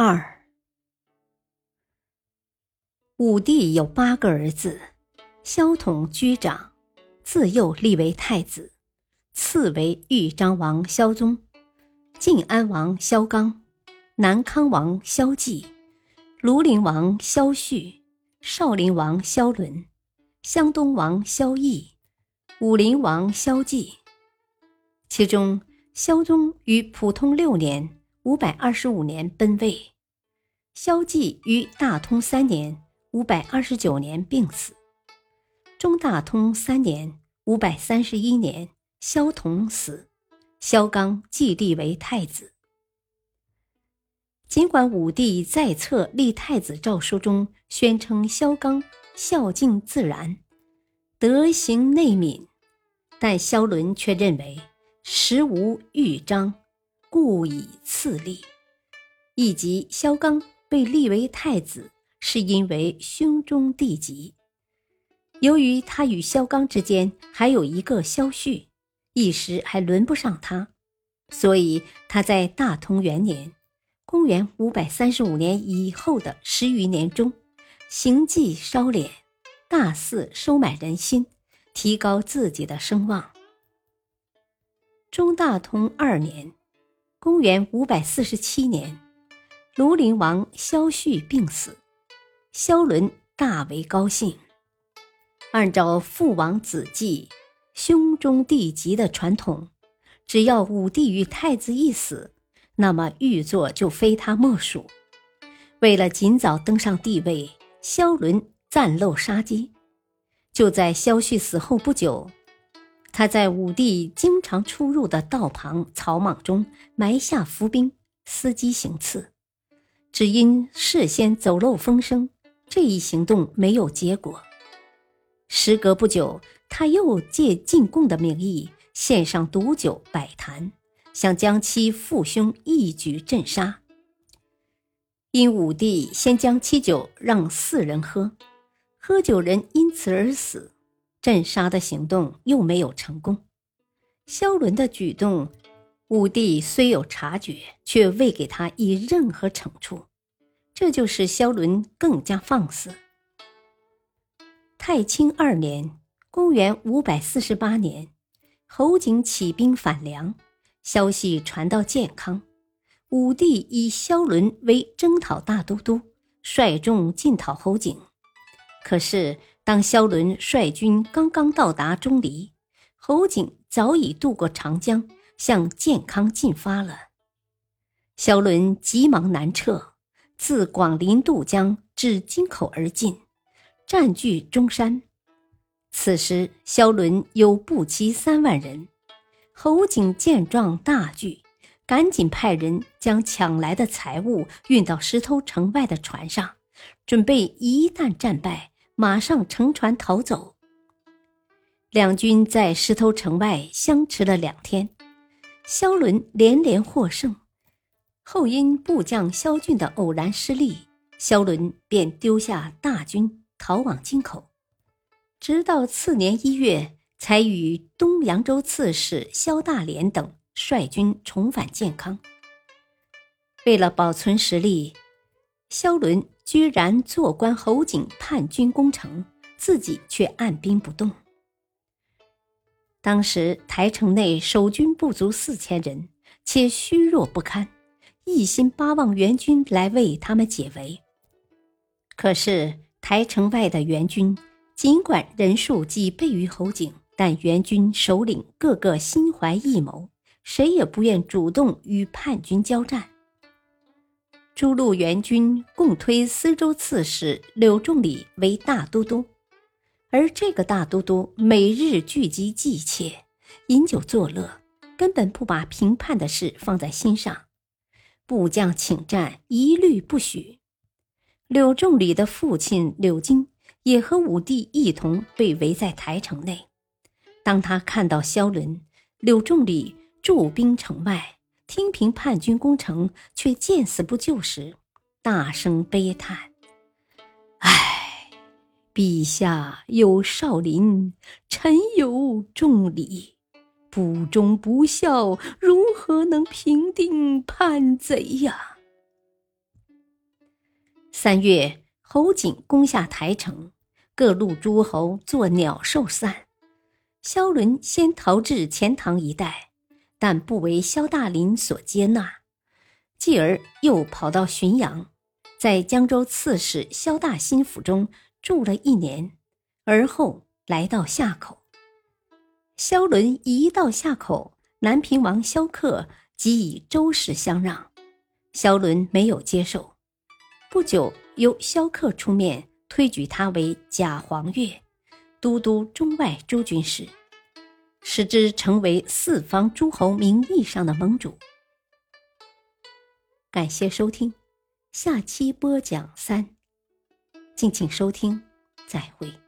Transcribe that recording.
二，武帝有八个儿子，萧统居长，自幼立为太子，次为豫章王萧宗，晋安王萧纲，南康王萧纪，庐陵王萧绪，少陵王萧伦，湘东王萧绎，武陵王萧纪。其中，萧宗于普通六年。五百二十五年奔位，萧纪于大通三年（五百二十九年）病死。中大通三年（五百三十一年），萧统死，萧纲继立为太子。尽管武帝在册立太子诏书中宣称萧纲孝敬自然，德行内敏，但萧伦却认为实无豫章。故以次立，以及萧纲被立为太子，是因为兄终弟及。由于他与萧纲之间还有一个萧旭，一时还轮不上他，所以他在大通元年（公元五百三十五年）以后的十余年中，行迹稍敛，大肆收买人心，提高自己的声望。中大通二年。公元五百四十七年，庐陵王萧绪病死，萧伦大为高兴。按照父王子继、兄终弟及的传统，只要武帝与太子一死，那么玉座就非他莫属。为了尽早登上帝位，萧伦暂露杀机。就在萧绪死后不久。他在武帝经常出入的道旁草莽中埋下伏兵，伺机行刺。只因事先走漏风声，这一行动没有结果。时隔不久，他又借进贡的名义献上毒酒百坛，想将其父兄一举镇杀。因武帝先将其酒让四人喝，喝酒人因此而死。镇杀的行动又没有成功，萧伦的举动，武帝虽有察觉，却未给他以任何惩处，这就使萧伦更加放肆。太清二年（公元五百四十八年），侯景起兵反梁，消息传到建康，武帝以萧伦为征讨大都督，率众进讨侯景，可是。当萧伦率军刚刚到达钟离，侯景早已渡过长江，向建康进发了。萧伦急忙南撤，自广陵渡江至京口而进，占据中山。此时，萧伦有步骑三万人。侯景见状大惧，赶紧派人将抢来的财物运到石头城外的船上，准备一旦战败。马上乘船逃走。两军在石头城外相持了两天，萧伦连连获胜。后因部将萧俊的偶然失利，萧伦便丢下大军逃往京口。直到次年一月，才与东扬州刺史萧大连等率军重返建康。为了保存实力，萧伦。居然坐观侯景叛军攻城，自己却按兵不动。当时台城内守军不足四千人，且虚弱不堪，一心巴望援军来为他们解围。可是台城外的援军，尽管人数几倍于侯景，但援军首领个个心怀异谋，谁也不愿主动与叛军交战。诸路援军共推司州刺史柳仲礼为大都督，而这个大都督每日聚集妓妾，饮酒作乐，根本不把平叛的事放在心上。部将请战，一律不许。柳仲礼的父亲柳京也和武帝一同被围在台城内。当他看到萧伦、柳仲礼驻兵城外，听凭叛军攻城，却见死不救时，大声悲叹：“唉，陛下有少林，臣有仲礼。”不忠不孝，如何能平定叛贼呀？三月，侯景攻下台城，各路诸侯作鸟兽散。萧伦先逃至钱塘一带，但不为萧大林所接纳，继而又跑到浔阳，在江州刺史萧大新府中住了一年，而后来到夏口。萧伦一到夏口，南平王萧克即以周氏相让，萧伦没有接受。不久，由萧克出面推举他为假黄钺，都督中外诸军事，使之成为四方诸侯名义上的盟主。感谢收听，下期播讲三，敬请收听，再会。